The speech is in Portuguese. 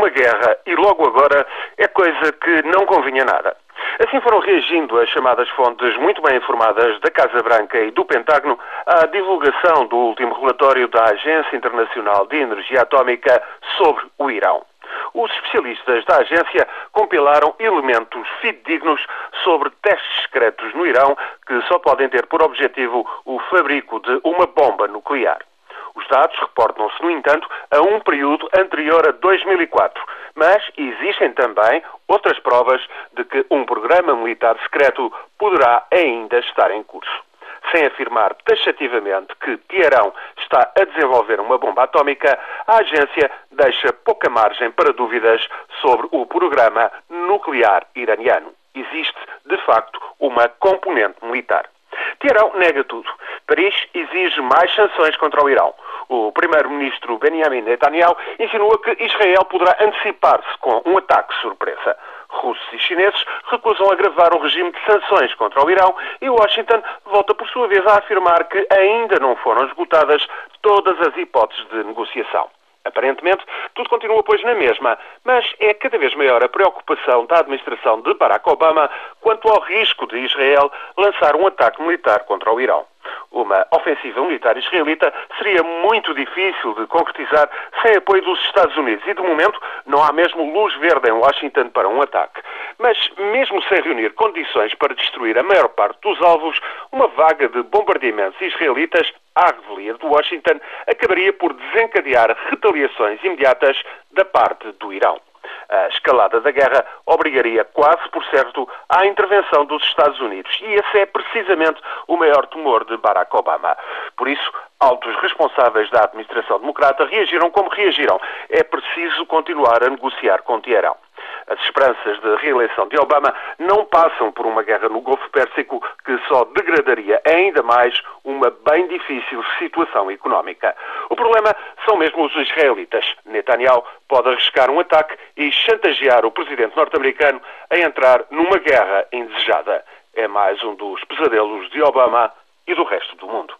uma guerra e logo agora é coisa que não convinha nada. Assim foram reagindo as chamadas fontes muito bem informadas da Casa Branca e do Pentágono à divulgação do último relatório da Agência Internacional de Energia Atómica sobre o Irão. Os especialistas da agência compilaram elementos fidedignos sobre testes secretos no Irão que só podem ter por objetivo o fabrico de uma bomba nuclear. Os dados reportam-se, no entanto, a um período anterior a 2004, mas existem também outras provas de que um programa militar secreto poderá ainda estar em curso. Sem afirmar taxativamente que Teherão está a desenvolver uma bomba atómica, a agência deixa pouca margem para dúvidas sobre o programa nuclear iraniano. Existe, de facto, uma componente militar. Teherão nega tudo. Paris exige mais sanções contra o Irão. O primeiro-ministro Benjamin Netanyahu insinua que Israel poderá antecipar-se com um ataque surpresa. Russos e chineses recusam agravar o regime de sanções contra o Irão e Washington volta por sua vez a afirmar que ainda não foram esgotadas todas as hipóteses de negociação. Aparentemente, tudo continua, pois, na mesma, mas é cada vez maior a preocupação da administração de Barack Obama quanto ao risco de Israel lançar um ataque militar contra o Irão. Uma ofensiva militar israelita seria muito difícil de concretizar sem apoio dos Estados Unidos e, de momento, não há mesmo luz verde em Washington para um ataque. Mas, mesmo sem reunir condições para destruir a maior parte dos alvos, uma vaga de bombardeamentos israelitas à revelia de Washington acabaria por desencadear retaliações imediatas da parte do Irão. A escalada da guerra obrigaria quase por certo à intervenção dos Estados Unidos e esse é precisamente o maior temor de Barack Obama. Por isso, altos responsáveis da administração democrata reagiram como reagiram. É preciso continuar a negociar com Teherão. As esperanças de reeleição de Obama não passam por uma guerra no Golfo Pérsico que só degradaria ainda mais uma bem difícil situação económica. O problema são mesmo os israelitas. Netanyahu pode arriscar um ataque e chantagear o presidente norte-americano a entrar numa guerra indesejada. É mais um dos pesadelos de Obama e do resto do mundo.